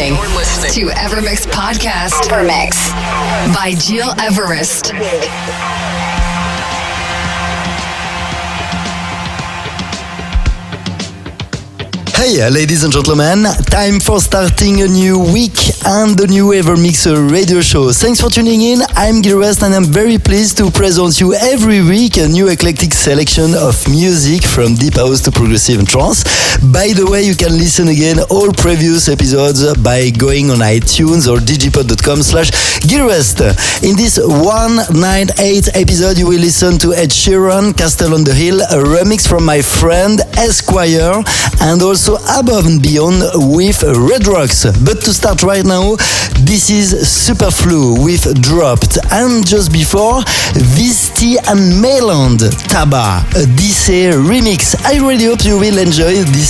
You're listening, to Evermix Podcast. Evermix by Gil Everest. Hey, uh, ladies and gentlemen, time for starting a new week and the new Evermixer radio show. Thanks for tuning in. I'm Gil West and I'm very pleased to present you every week a new eclectic selection of music from deep house to progressive and trance. By the way, you can listen again all previous episodes by going on iTunes or digipod.com slash West. In this 198 episode, you will listen to Ed Sheeran, Castle on the Hill, a remix from my friend Esquire, and also Above and Beyond with Red Rocks. But to start right now, this is Superflu with Dropped. And just before, Visti and Meyland Taba, a DC remix. I really hope you will enjoy this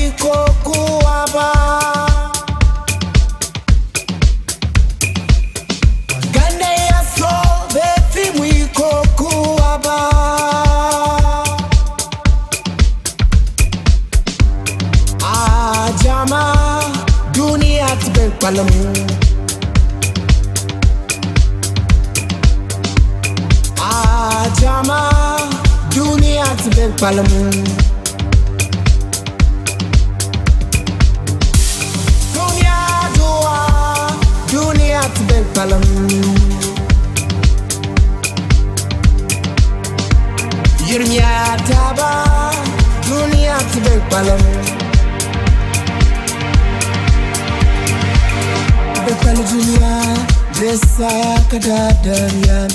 follow moon. Dunia dua, dunia tebel palem. dunia taba, dunia tebel palem. Bekal dunia, desa kadar yang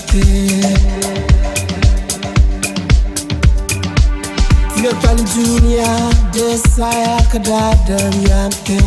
kadadar yante. Bekal dunia desa kadadar yante.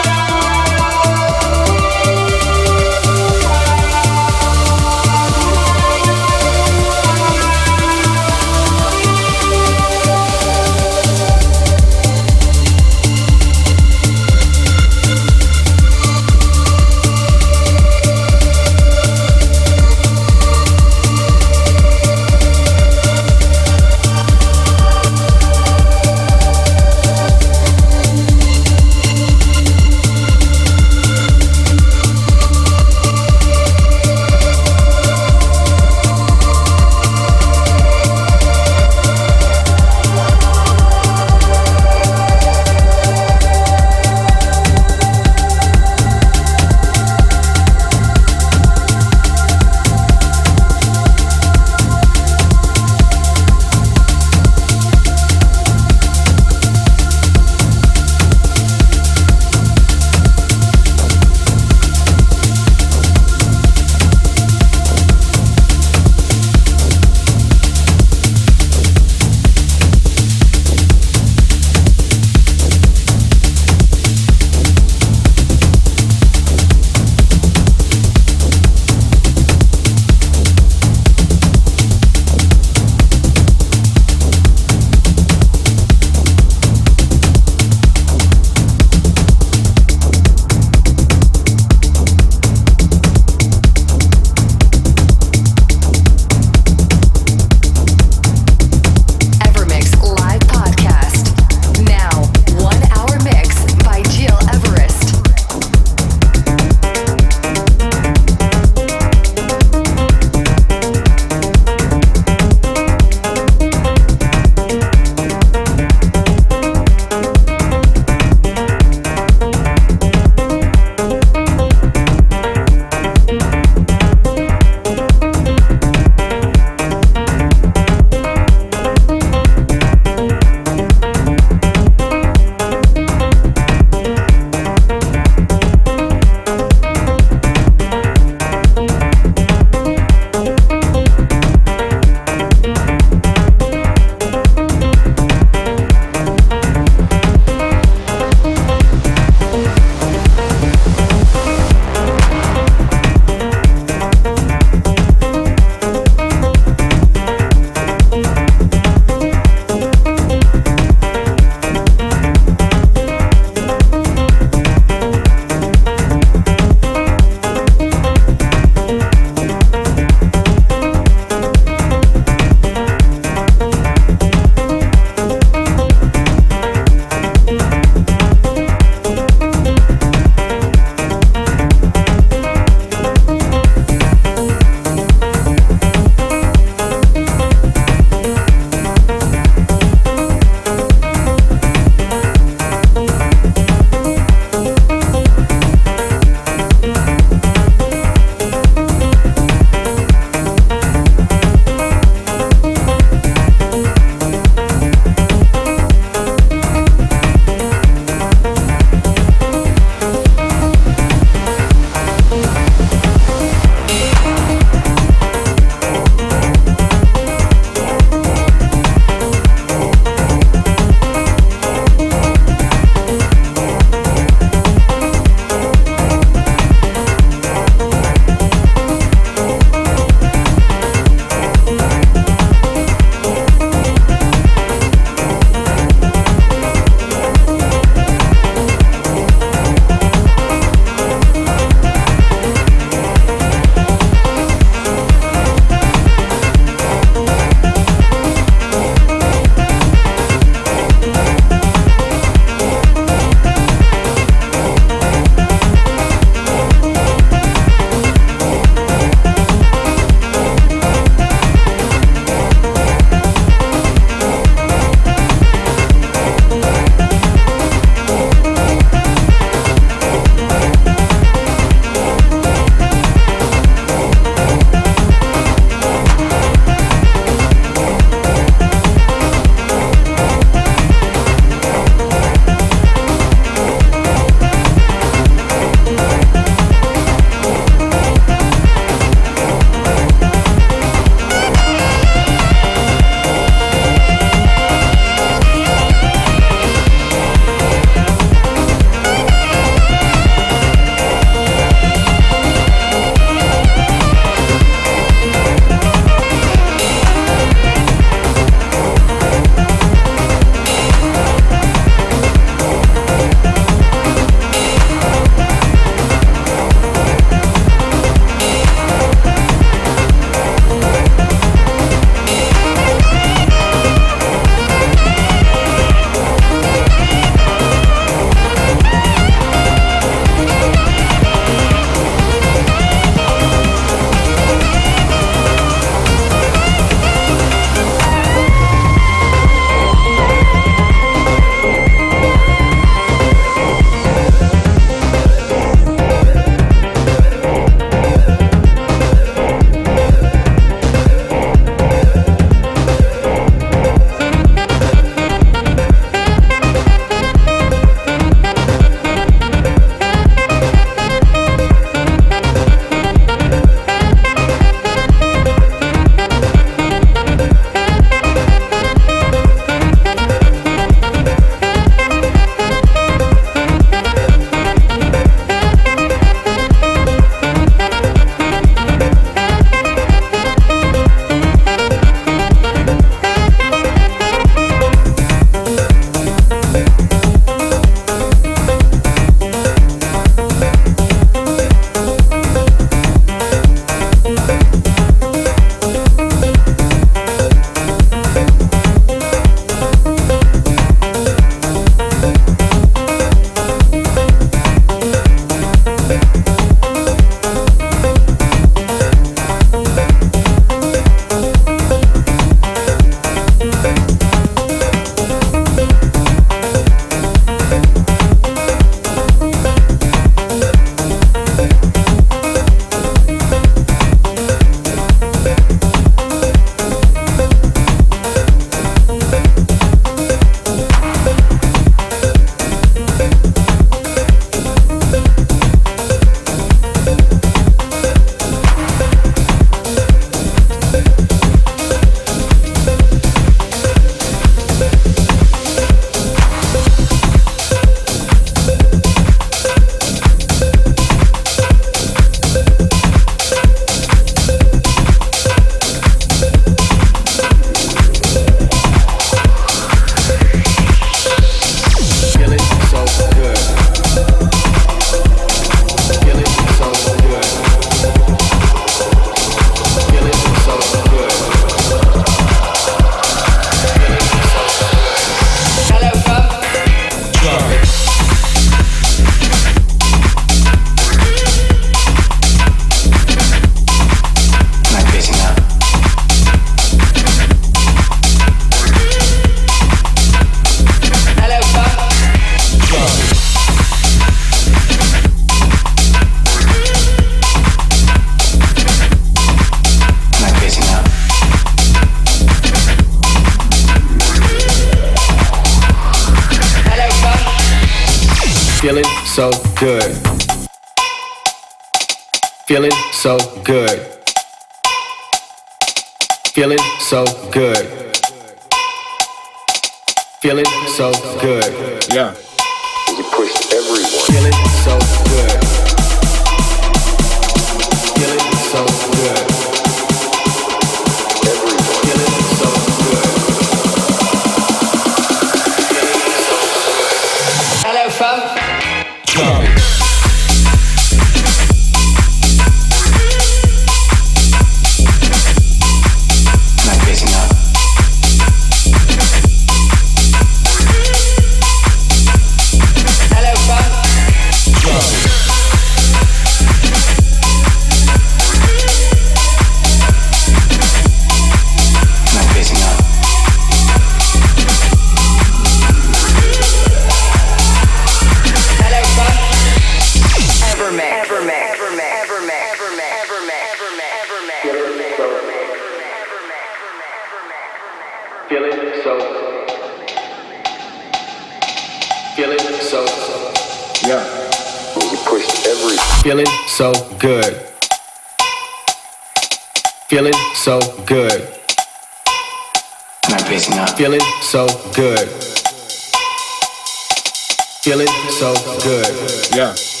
Feeling so good. Yeah.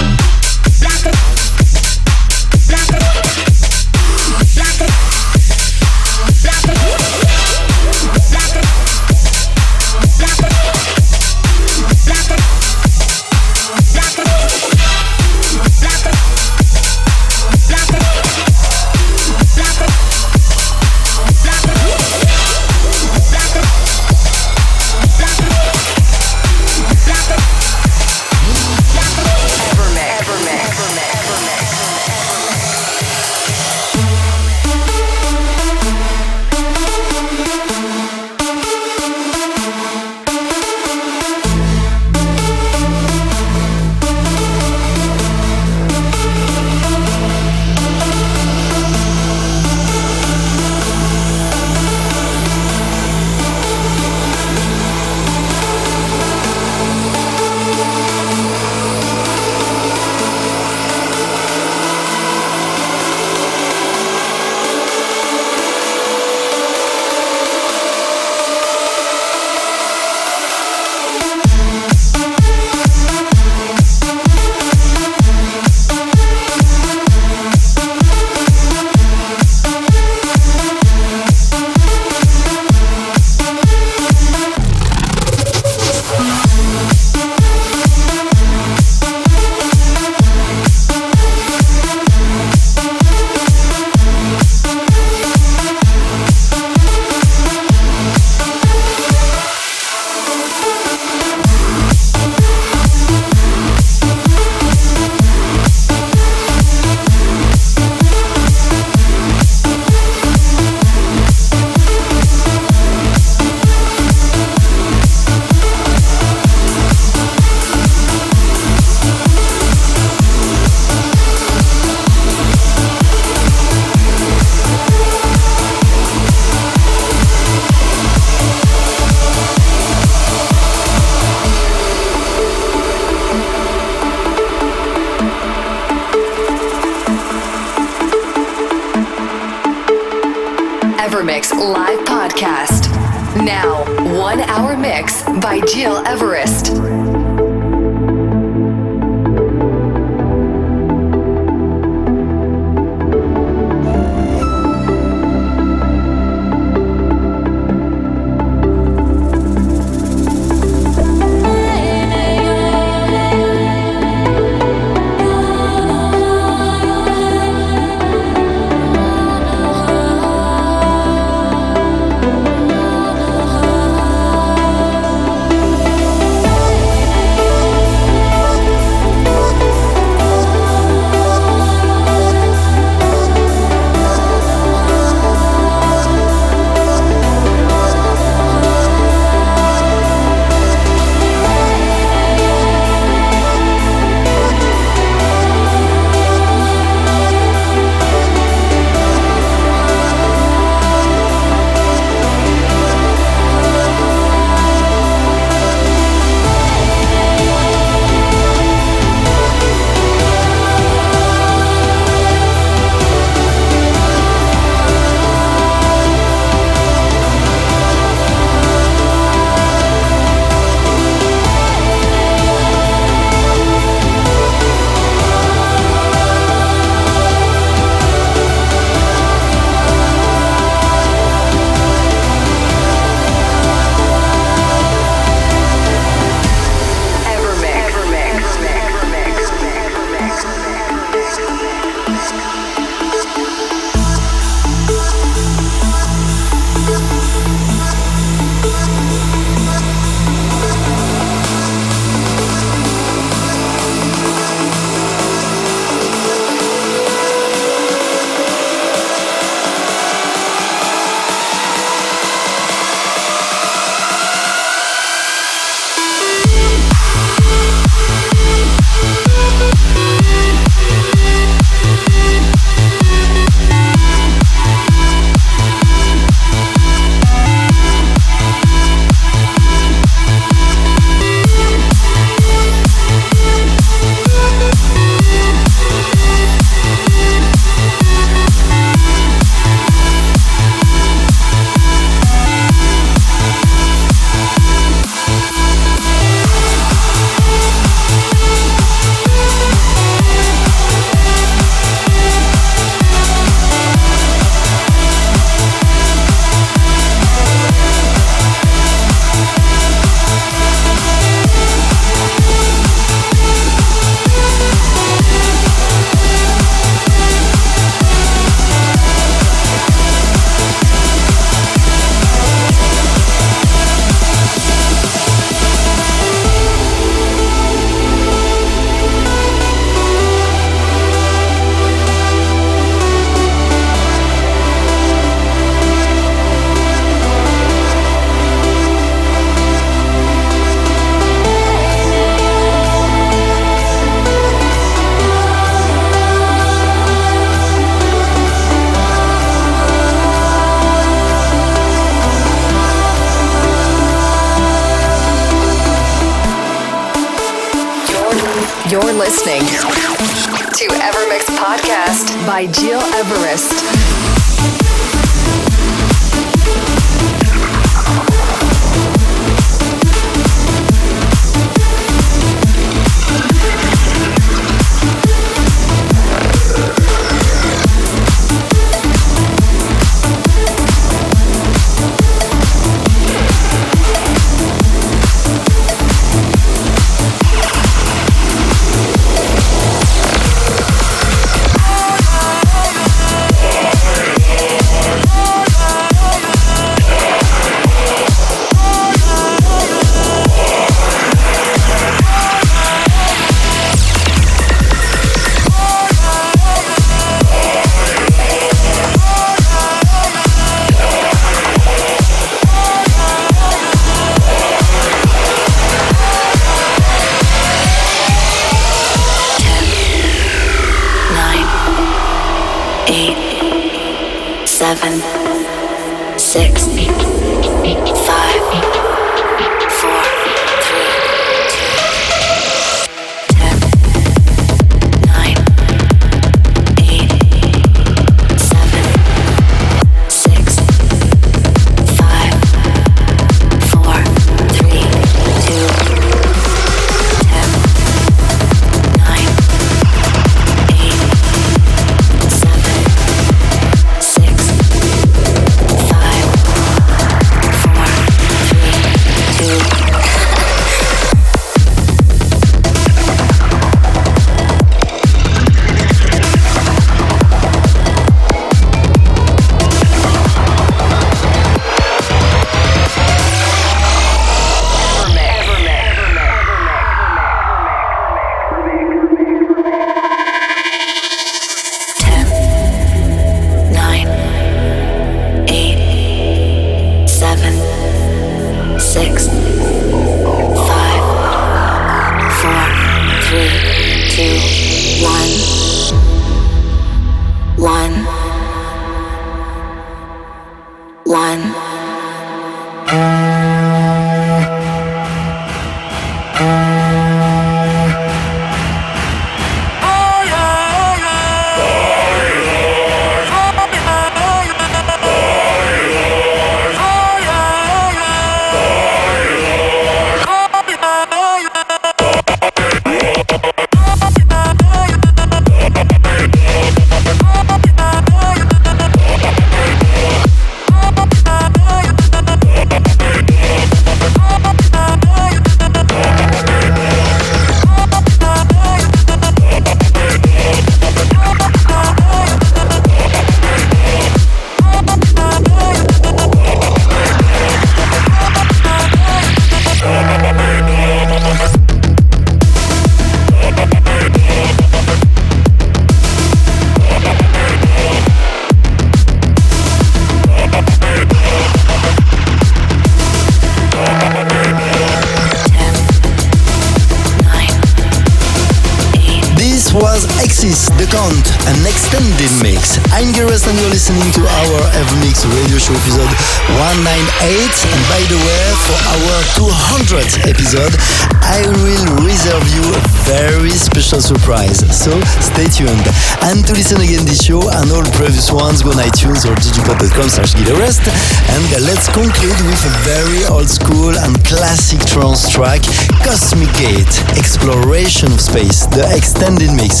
surprise. So stay tuned. And to listen again this show and all previous ones, go on iTunes or digipod.com slash gitarist. And uh, let's conclude with a very old school and classic trance track, Cosmic Gate, Exploration of Space, the extended mix.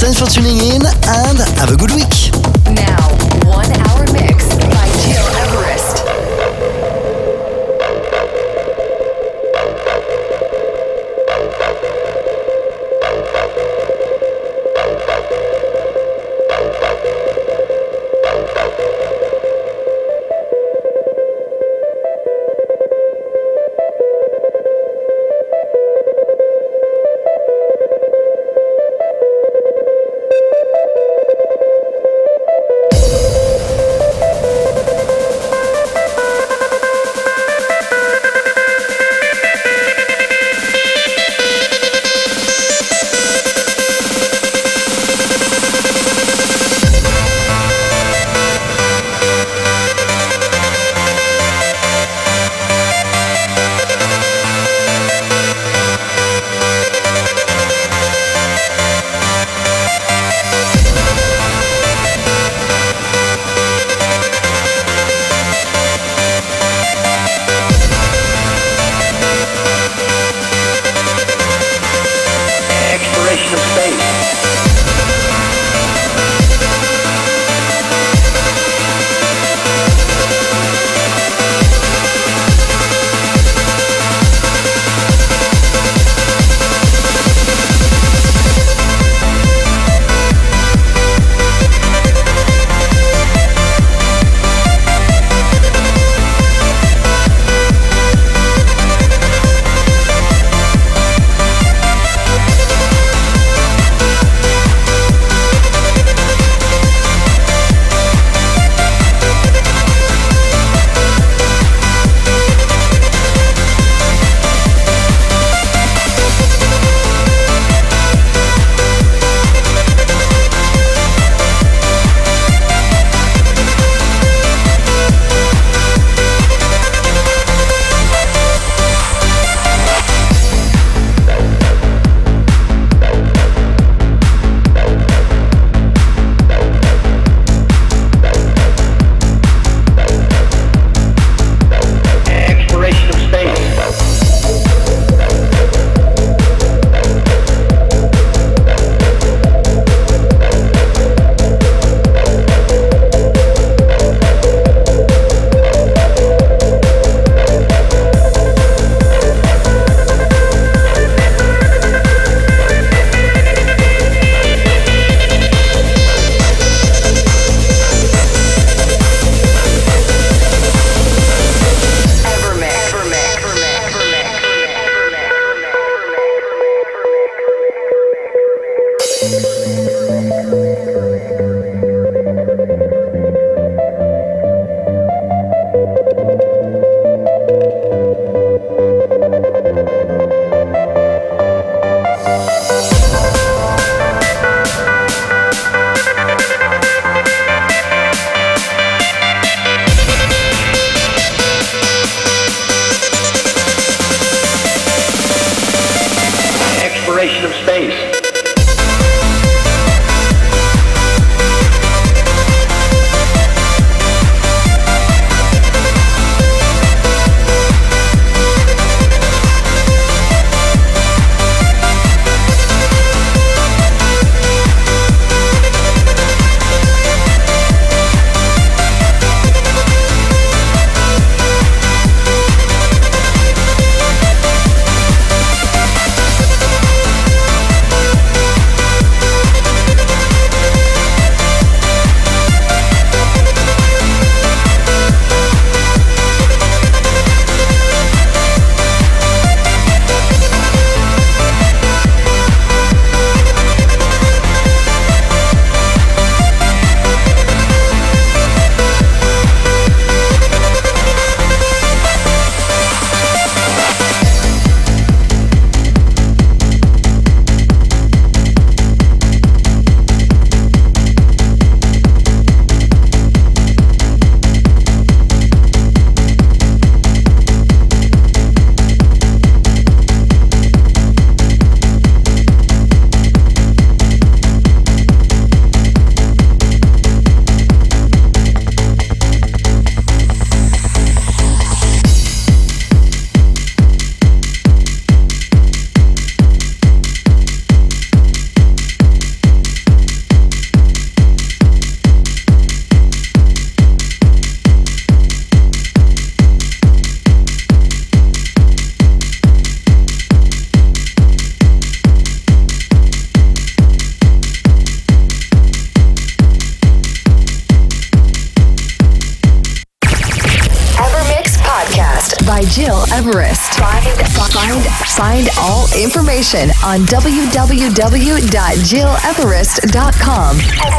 Thanks for tuning in and have a good week. Information on www.gileverest.com.